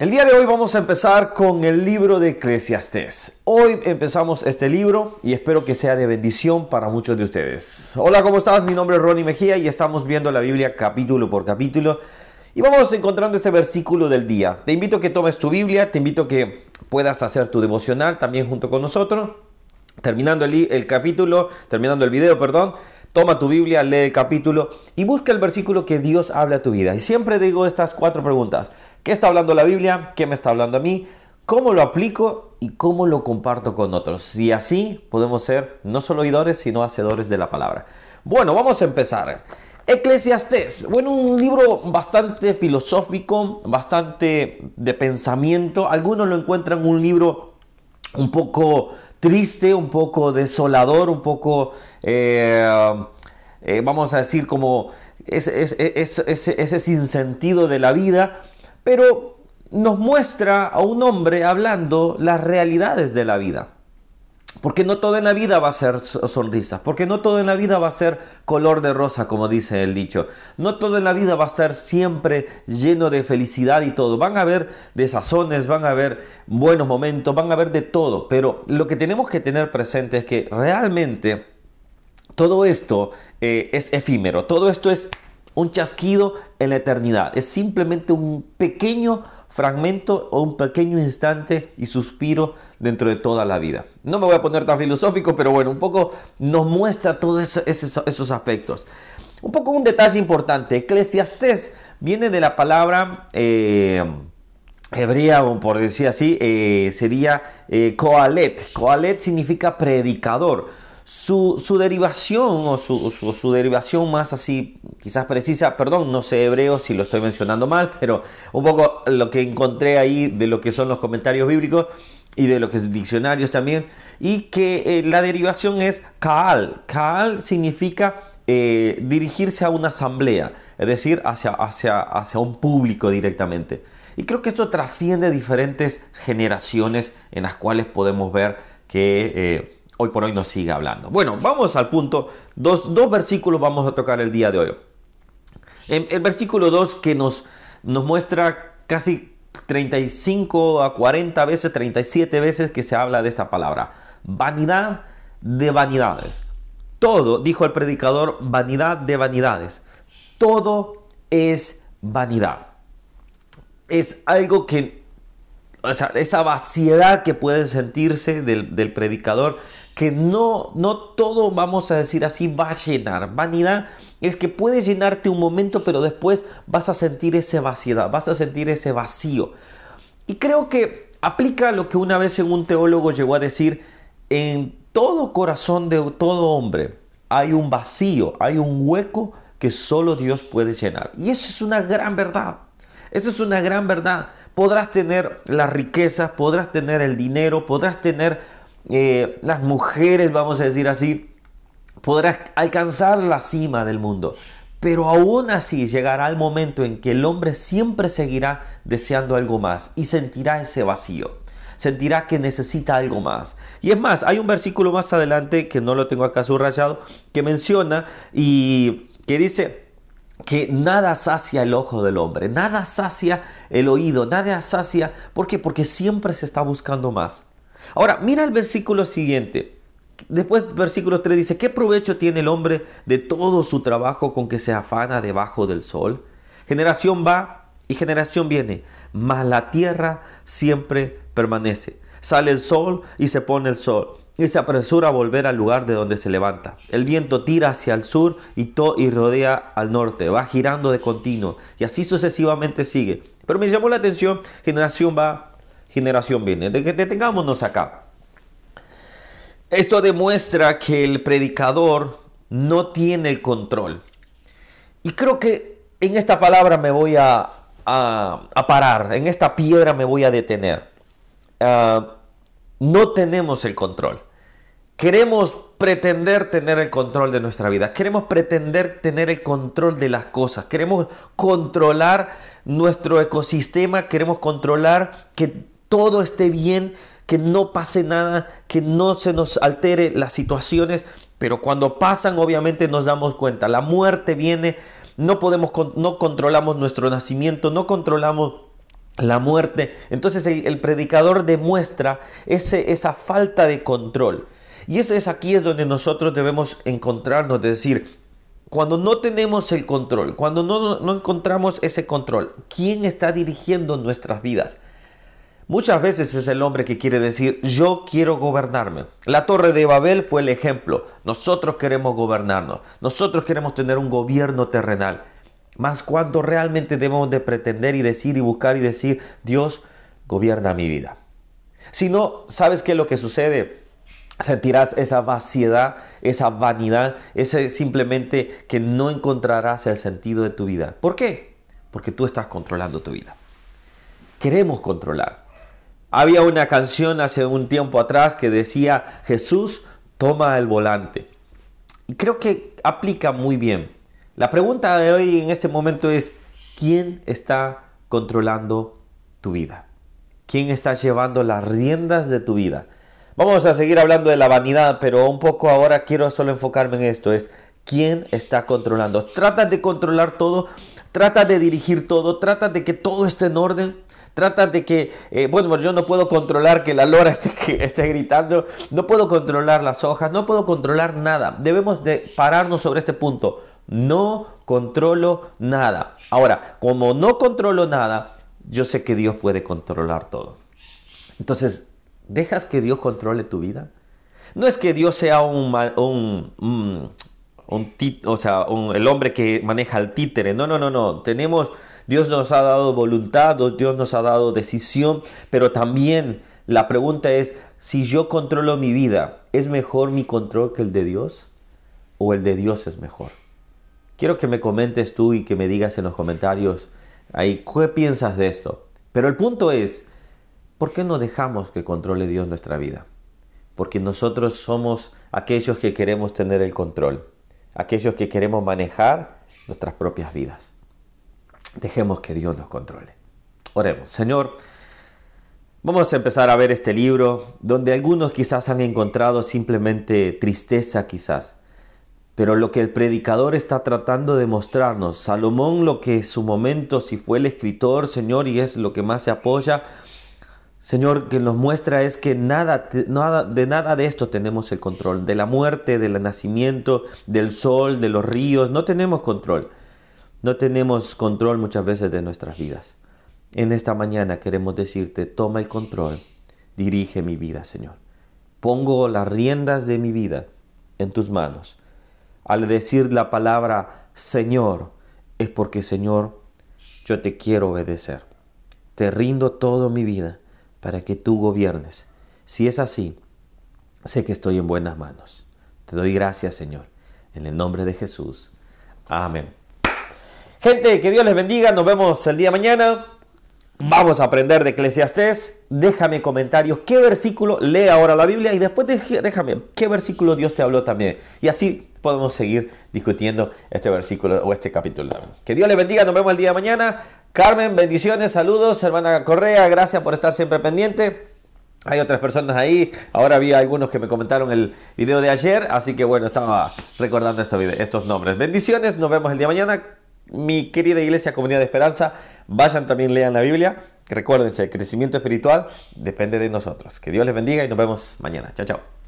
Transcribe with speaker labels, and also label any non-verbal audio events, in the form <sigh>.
Speaker 1: El día de hoy vamos a empezar con el libro de Eclesiastés. Hoy empezamos este libro y espero que sea de bendición para muchos de ustedes. Hola, ¿cómo estás? Mi nombre es Ronnie Mejía y estamos viendo la Biblia capítulo por capítulo y vamos encontrando ese versículo del día. Te invito a que tomes tu Biblia, te invito a que puedas hacer tu devocional también junto con nosotros. Terminando el, el capítulo, terminando el video, perdón, toma tu Biblia, lee el capítulo y busca el versículo que Dios habla a tu vida. Y siempre digo estas cuatro preguntas. ¿Qué está hablando la Biblia? ¿Qué me está hablando a mí? ¿Cómo lo aplico y cómo lo comparto con otros? Y así podemos ser no solo oidores, sino hacedores de la palabra. Bueno, vamos a empezar. Eclesiastés, bueno, un libro bastante filosófico, bastante de pensamiento. Algunos lo encuentran un libro un poco triste, un poco desolador, un poco, eh, eh, vamos a decir, como ese, ese, ese, ese sinsentido de la vida pero nos muestra a un hombre hablando las realidades de la vida. Porque no todo en la vida va a ser sonrisas, porque no todo en la vida va a ser color de rosa, como dice el dicho. No todo en la vida va a estar siempre lleno de felicidad y todo. Van a haber desazones, van a haber buenos momentos, van a haber de todo. Pero lo que tenemos que tener presente es que realmente todo esto eh, es efímero, todo esto es un chasquido en la eternidad. Es simplemente un pequeño fragmento o un pequeño instante y suspiro dentro de toda la vida. No me voy a poner tan filosófico, pero bueno, un poco nos muestra todos esos, aspectos. Un poco un detalle importante, Eclesiastés viene de la palabra eh, hebrea, o por decir así, eh, sería eh, coalet. Coalet significa predicador su, derivación o su, derivación más así, quizás precisa, perdón, no sé hebreo si lo estoy mencionando mal, pero un poco lo que encontré ahí de lo que son los comentarios bíblicos y de lo que es diccionarios también, y que eh, la derivación es kaal. Kaal significa eh, dirigirse a una asamblea, es decir, hacia, hacia, hacia un público directamente. Y creo que esto trasciende diferentes generaciones en las cuales podemos ver que... Eh, hoy por hoy nos sigue hablando. Bueno, vamos al punto. Dos, versículos vamos a tocar el día de hoy. el versículo 2 que nos, nos muestra casi 35 a 40 veces, 37 veces que se habla de esta palabra. Vanidad de vanidades. Todo, dijo el predicador, vanidad de vanidades. Todo es vanidad. Es algo que, esa vaciedad que puede sentirse del, del predicador que no, no todo, vamos a decir así, va a llenar. Vanidad es que puede llenarte un momento, pero después vas a sentir esa vaciedad, vas a sentir ese vacío. Y creo que aplica lo que una vez un teólogo llegó a decir, en todo corazón de todo hombre hay un vacío, hay un hueco que solo Dios puede llenar. Y eso es una gran verdad. Eso es una gran verdad. Podrás tener las riquezas, podrás tener el dinero, podrás tener eh, las mujeres, vamos a decir así, podrás alcanzar la cima del mundo. Pero aún así llegará el momento en que el hombre siempre seguirá deseando algo más y sentirá ese vacío. Sentirá que necesita algo más. Y es más, hay un versículo más adelante que no lo tengo acá subrayado, que menciona y que dice, que nada sacia el ojo del hombre, nada sacia el oído, nada sacia, ¿por qué? Porque siempre se está buscando más. Ahora, mira el versículo siguiente. Después, versículo 3 dice, ¿qué provecho tiene el hombre de todo su trabajo con que se afana debajo del sol? Generación va y generación viene, mas la tierra siempre permanece. Sale el sol y se pone el sol y se apresura a volver al lugar de donde se levanta. El viento tira hacia el sur y, to y rodea al norte, va girando de continuo y así sucesivamente sigue. Pero me llamó la atención, generación va, generación viene. De que detengámonos acá. Esto demuestra que el predicador no tiene el control. Y creo que en esta palabra me voy a, parar, en esta piedra me voy a detener. Ah, no tenemos el control. Queremos pretender tener el control de nuestra vida. Queremos pretender tener el control de las cosas. Queremos controlar nuestro ecosistema. Queremos controlar que todo esté bien, que no pase nada, que no se nos altere las situaciones, pero cuando pasan obviamente nos damos cuenta, la muerte viene, no podemos no controlamos nuestro nacimiento, no controlamos la muerte. Entonces el, predicador demuestra esa falta de control. Y eso es aquí es donde nosotros debemos encontrarnos, de decir, cuando no tenemos el control, cuando no, no encontramos ese control, ¿quién está dirigiendo nuestras vidas? Muchas veces es el hombre que quiere decir, yo quiero gobernarme. La torre de Babel fue el ejemplo. Nosotros queremos gobernarnos. Nosotros queremos tener un gobierno terrenal. Más cuando realmente debemos de pretender y decir y buscar y decir, Dios gobierna mi vida. Si no, ¿sabes qué es lo que sucede? Sentirás esa vaciedad, esa vanidad, ese simplemente que no encontrarás el sentido de tu vida. ¿Por qué? Porque tú estás controlando tu vida. Queremos controlar. Había una canción hace un tiempo atrás que decía, Jesús toma el volante. Y creo que aplica muy bien. La pregunta de hoy en este momento es, ¿quién está controlando tu vida? ¿Quién está llevando las riendas de tu vida? Vamos a seguir hablando de la vanidad, pero un poco ahora quiero solo enfocarme en esto, es quién está controlando. Trata de controlar todo, trata de dirigir todo, trata de que todo esté en orden. Trata de que, eh, bueno, yo no puedo controlar que la lora <laughs> esté, que esté gritando, no puedo controlar las hojas, no puedo controlar nada. Debemos de pararnos sobre este punto. No controlo nada. Ahora, como no controlo nada, yo sé que Dios puede controlar todo. Entonces, ¿dejas que Dios controle tu vida? No es que Dios sea un, un o sea, el hombre que maneja el títere. No, no, no, no. Tenemos Dios nos ha dado voluntad, Dios nos ha dado decisión, pero también la pregunta es, si yo controlo mi vida, ¿es mejor mi control que el de Dios? ¿O el de Dios es mejor? Quiero que me comentes tú y que me digas en los comentarios ahí qué piensas de esto. Pero el punto es, ¿por qué no dejamos que controle Dios nuestra vida? Porque nosotros somos aquellos que queremos tener el control, aquellos que queremos manejar nuestras propias vidas. Dejemos que Dios nos controle. Oremos, Señor, vamos a empezar a ver este libro donde algunos quizás han encontrado simplemente tristeza quizás. Pero lo que el predicador está tratando de mostrarnos, Salomón lo que en su momento, si fue el escritor, Señor, y es lo que más se apoya, Señor, que nos muestra es que nada, nada, de nada de esto tenemos el control. De la muerte, del nacimiento, del sol, de los ríos, no tenemos control. No tenemos control muchas veces de nuestras vidas. En esta mañana queremos decirte, toma el control, dirige mi vida, Señor. Pongo las riendas de mi vida en tus manos. Al decir la palabra Señor, es porque, Señor, yo te quiero obedecer. Te rindo todo mi vida para que tú gobiernes. Si es así, sé que estoy en buenas manos. Te doy gracias, Señor. En el nombre de Jesús. Amén. Gente, que Dios les bendiga. Nos vemos el día de mañana. Vamos a aprender de Eclesiastés. Déjame comentarios qué versículo lee ahora la Biblia y después déjame qué versículo Dios te habló también. Y así podemos seguir discutiendo este versículo o este capítulo. Que Dios les bendiga. Nos vemos el día de mañana. Carmen, bendiciones, saludos. Hermana Correa, gracias por estar siempre pendiente. Hay otras personas ahí. Ahora había algunos que me comentaron el video de ayer. Así que bueno, estaba recordando estos, estos nombres. Bendiciones. Nos vemos el día de mañana mi querida iglesia, comunidad de esperanza, vayan también, lean la Biblia. Recuérdense, el crecimiento espiritual depende de nosotros. Que Dios les bendiga y nos vemos mañana. Chao, chao.